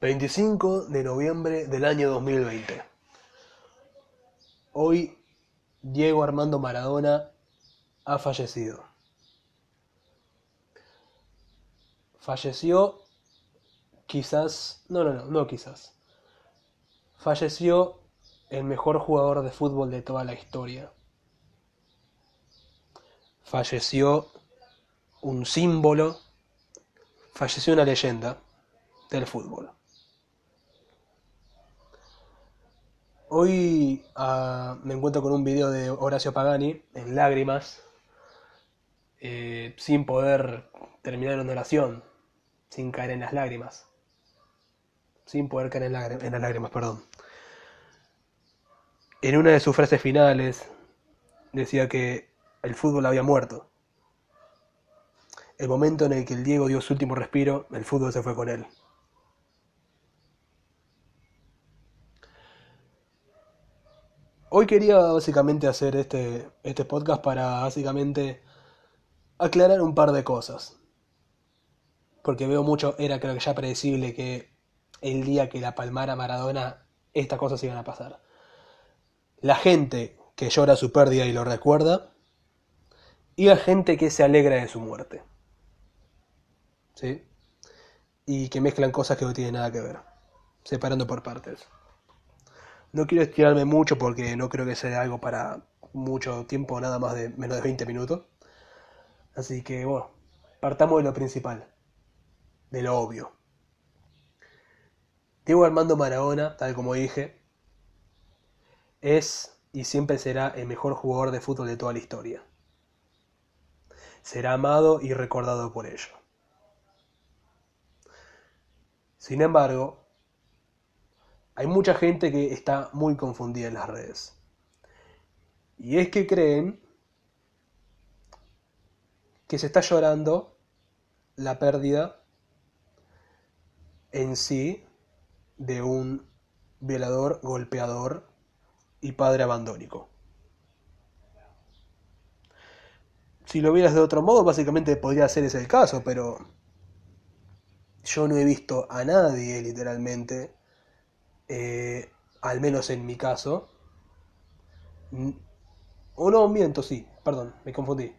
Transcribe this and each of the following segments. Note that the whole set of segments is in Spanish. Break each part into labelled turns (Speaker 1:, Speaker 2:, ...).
Speaker 1: 25 de noviembre del año 2020. Hoy Diego Armando Maradona ha fallecido. Falleció quizás, no, no, no, no quizás. Falleció el mejor jugador de fútbol de toda la historia. Falleció un símbolo, falleció una leyenda del fútbol. Hoy ah, me encuentro con un video de Horacio Pagani en lágrimas, eh, sin poder terminar una oración, sin caer en las lágrimas, sin poder caer en, en las lágrimas, perdón. En una de sus frases finales decía que el fútbol había muerto. El momento en el que el Diego dio su último respiro, el fútbol se fue con él. Hoy quería básicamente hacer este, este podcast para básicamente aclarar un par de cosas. Porque veo mucho, era creo que ya predecible que el día que la palmara Maradona, estas cosas iban a pasar. La gente que llora su pérdida y lo recuerda, y la gente que se alegra de su muerte. ¿Sí? Y que mezclan cosas que no tienen nada que ver, separando por partes. No quiero estirarme mucho porque no creo que sea algo para mucho tiempo, nada más de menos de 20 minutos. Así que bueno, partamos de lo principal, de lo obvio. Diego Armando Maradona, tal como dije, es y siempre será el mejor jugador de fútbol de toda la historia. Será amado y recordado por ello. Sin embargo, hay mucha gente que está muy confundida en las redes. Y es que creen que se está llorando la pérdida en sí de un violador, golpeador y padre abandónico. Si lo vieras de otro modo, básicamente podría ser ese el caso, pero yo no he visto a nadie literalmente eh, al menos en mi caso, o no, miento, sí, perdón, me confundí.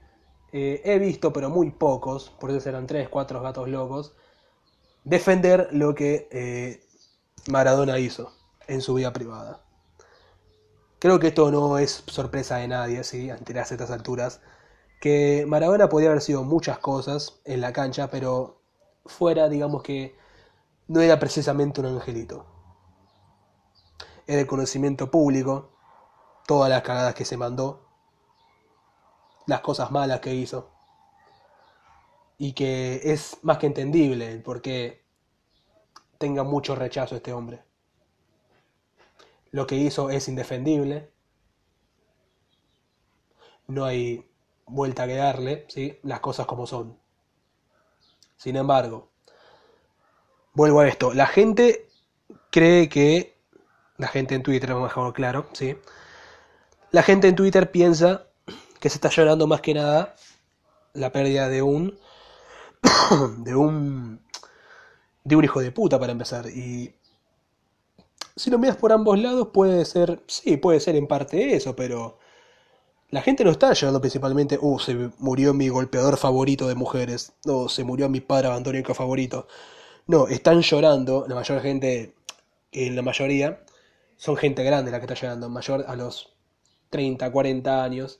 Speaker 1: Eh, he visto, pero muy pocos, por eso eran tres, cuatro gatos locos, defender lo que eh, Maradona hizo en su vida privada. Creo que esto no es sorpresa de nadie, ¿sí? ante las estas alturas, que Maradona podía haber sido muchas cosas en la cancha, pero fuera, digamos que no era precisamente un angelito es de conocimiento público todas las cagadas que se mandó, las cosas malas que hizo, y que es más que entendible el por qué tenga mucho rechazo este hombre. Lo que hizo es indefendible, no hay vuelta que darle, ¿sí? las cosas como son. Sin embargo, vuelvo a esto, la gente cree que la gente en Twitter, mejor claro, ¿sí? La gente en Twitter piensa que se está llorando más que nada la pérdida de un de un de un hijo de puta para empezar y si lo miras por ambos lados puede ser sí puede ser en parte eso pero la gente no está llorando principalmente uh se murió mi golpeador favorito de mujeres o se murió mi padre abandónico favorito no están llorando la mayor gente en la mayoría son gente grande la que está llegando, mayor a los 30, 40 años.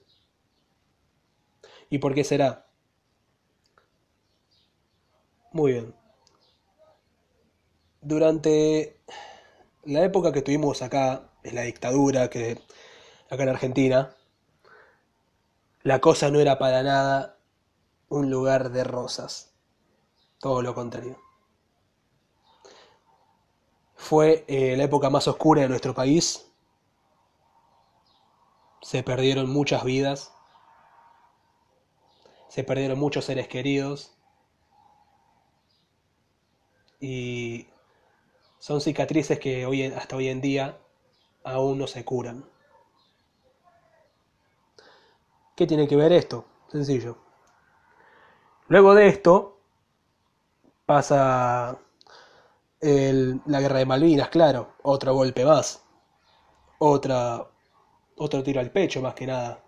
Speaker 1: ¿Y por qué será? Muy bien. Durante la época que tuvimos acá, en la dictadura, que acá en Argentina, la cosa no era para nada un lugar de rosas. Todo lo contrario fue eh, la época más oscura de nuestro país. Se perdieron muchas vidas. Se perdieron muchos seres queridos. Y son cicatrices que hoy, hasta hoy en día aún no se curan. ¿Qué tiene que ver esto? Sencillo. Luego de esto pasa El- la guerra de Malvinas, claro, otro golpe más, otra, otro tiro al pecho más que nada.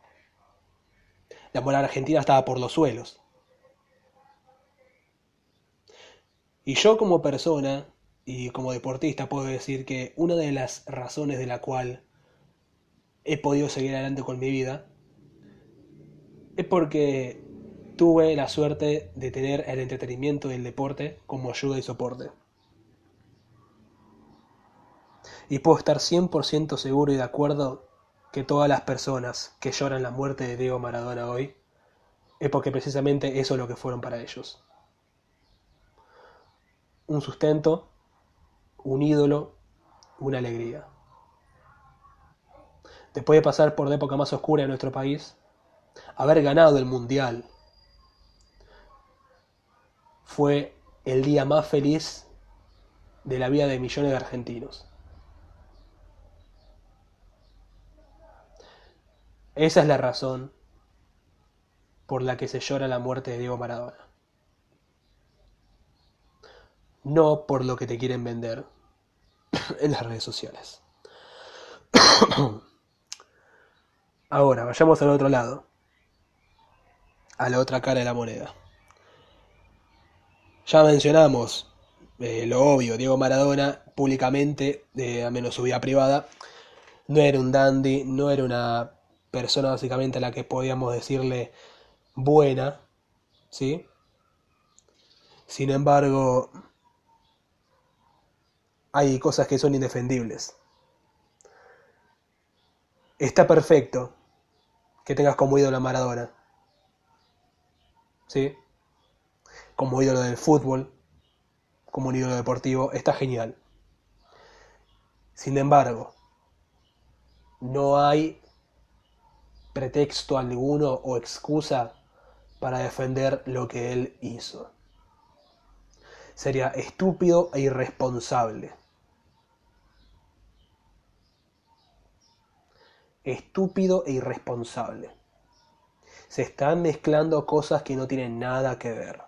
Speaker 1: La moral argentina estaba por los suelos. Y yo como persona y como deportista puedo decir que una de las razones de la cual he podido seguir adelante con mi vida es porque tuve la suerte de tener el entretenimiento del deporte como ayuda y soporte. Y puedo estar 100% seguro y de acuerdo que todas las personas que lloran la muerte de Diego Maradona hoy es porque precisamente eso es lo que fueron para ellos. Un sustento, un ídolo, una alegría. Después de pasar por la época más oscura de nuestro país, haber ganado el Mundial fue el día más feliz de la vida de millones de argentinos. Esa es la razón por la que se llora la muerte de Diego Maradona. No por lo que te quieren vender en las redes sociales. Ahora, vayamos al otro lado, a la otra cara de la moneda. Ya mencionamos eh, lo obvio, Diego Maradona públicamente, eh, a menos su vida privada, no era un dandy, no era una persona básicamente a la que podíamos decirle buena, ¿sí? Sin embargo, hay cosas que son indefendibles. Está perfecto que tengas como ídolo a Maradona, ¿sí? Como ídolo del fútbol, como un ídolo deportivo, está genial. Sin embargo, no hay pretexto alguno o excusa para defender lo que él hizo. Sería estúpido e irresponsable. Estúpido e irresponsable. Se están mezclando cosas que no tienen nada que ver.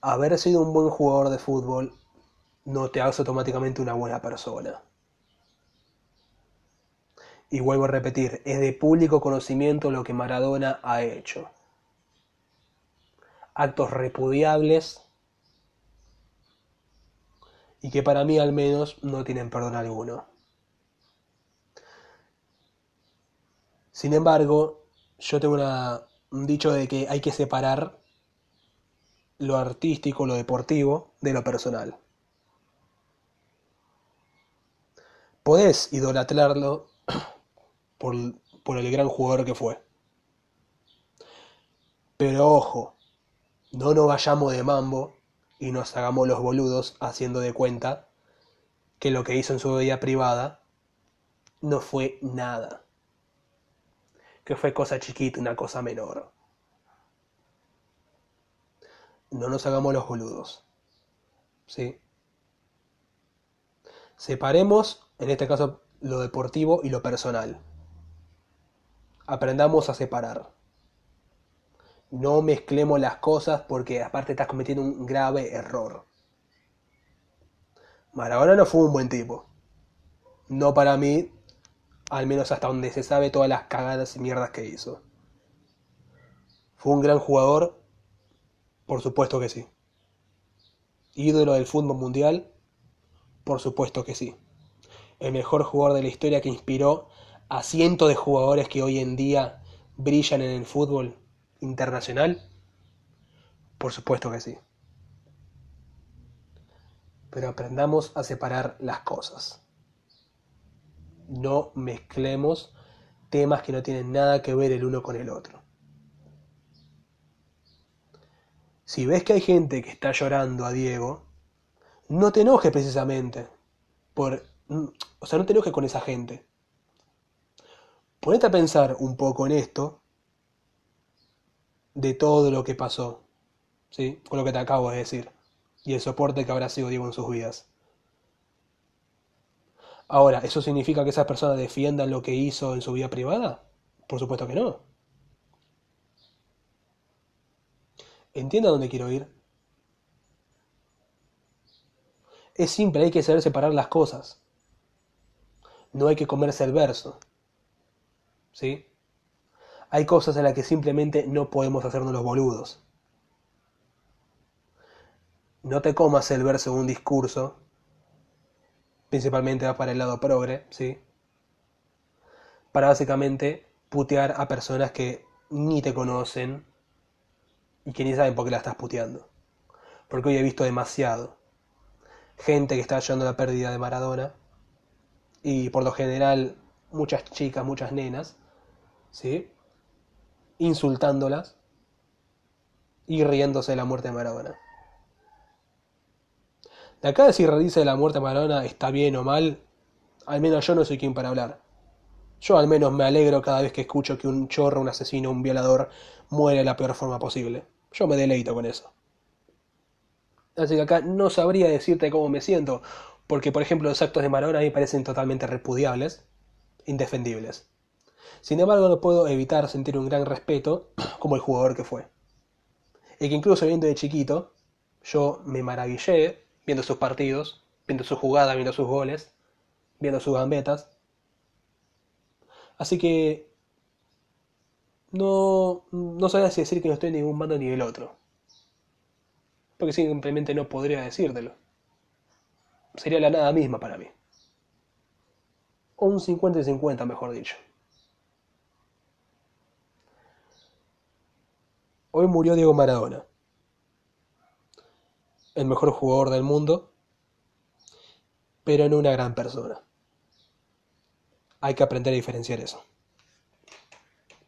Speaker 1: Haber sido un buen jugador de fútbol no te hace automáticamente una buena persona. Y vuelvo a repetir, es de público conocimiento lo que Maradona ha hecho. Actos repudiables y que para mí al menos no tienen perdón alguno. Sin embargo, yo tengo un dicho de que hay que separar lo artístico, lo deportivo, de lo personal. Podés idolatrarlo por, el gran jugador que fue. Pero ojo, no nos vayamos de mambo y nos hagamos los boludos haciendo de cuenta que lo que hizo en su vida privada no fue nada. Que fue cosa chiquita, una cosa menor. No nos hagamos los boludos. ¿Sí? Separemos, en este caso, lo deportivo y lo personal. Aprendamos a separar. No mezclemos las cosas porque aparte estás cometiendo un grave error. Maradona no fue un buen tipo. No para mí, al menos hasta donde se sabe todas las cagadas y mierdas que hizo. ¿Fue un gran jugador? Por supuesto que sí. ¿Ídolo del fútbol mundial? Por supuesto que sí. El mejor jugador de la historia que inspiró a cientos de jugadores que hoy en día brillan en el fútbol internacional? Por supuesto que sí. Pero aprendamos a separar las cosas. No mezclemos temas que no tienen nada que ver el uno con el otro. Si ves que hay gente que está llorando a Diego, no te enojes precisamente por, o sea, no te enojes con esa gente. Ponete a pensar un poco en esto de todo lo que pasó, ¿sí? Con lo que te acabo de decir y el soporte que habrá sido Diego en sus vidas. Ahora, ¿eso significa que esas personas defiendan lo que hizo en su vida privada? Por supuesto que no. ¿Entiende a dónde quiero ir? Es simple, hay que saber separar las cosas. No hay que comerse el verso. ¿Sí? Hay cosas en las que simplemente no podemos hacernos los boludos. No te comas el verso de un discurso, principalmente va para el lado progre, ¿sí? Para básicamente putear a personas que ni te conocen y que ni saben por qué la estás puteando. Porque hoy he visto demasiado. Gente que está a la pérdida de Maradona y por lo general muchas chicas, muchas nenas, ¿sí? Insultándolas y riéndose de la muerte de Maradona. De acá decir reírse de la muerte de Maradona está bien o mal, al menos yo no soy quien para hablar. Yo al menos me alegro cada vez que escucho que un chorro, un asesino, un violador muere de la peor forma posible. Yo me deleito con eso. Así que acá no sabría decirte cómo me siento, porque por ejemplo los actos de Maradona a mí me parecen totalmente repudiables, indefendibles. Sin embargo no puedo evitar sentir un gran respeto como el jugador que fue. Y que incluso viendo de chiquito, yo me maravillé viendo sus partidos, viendo sus jugadas, viendo sus goles, viendo sus gambetas. Así que no, no sabía si decir que no estoy en ningún bando ni el otro. Porque simplemente no podría decírtelo. Sería la nada misma para mí. O un 50 y 50, mejor dicho. Hoy murió Diego Maradona el mejor jugador del mundo, pero no una gran persona. Hay que aprender a diferenciar eso.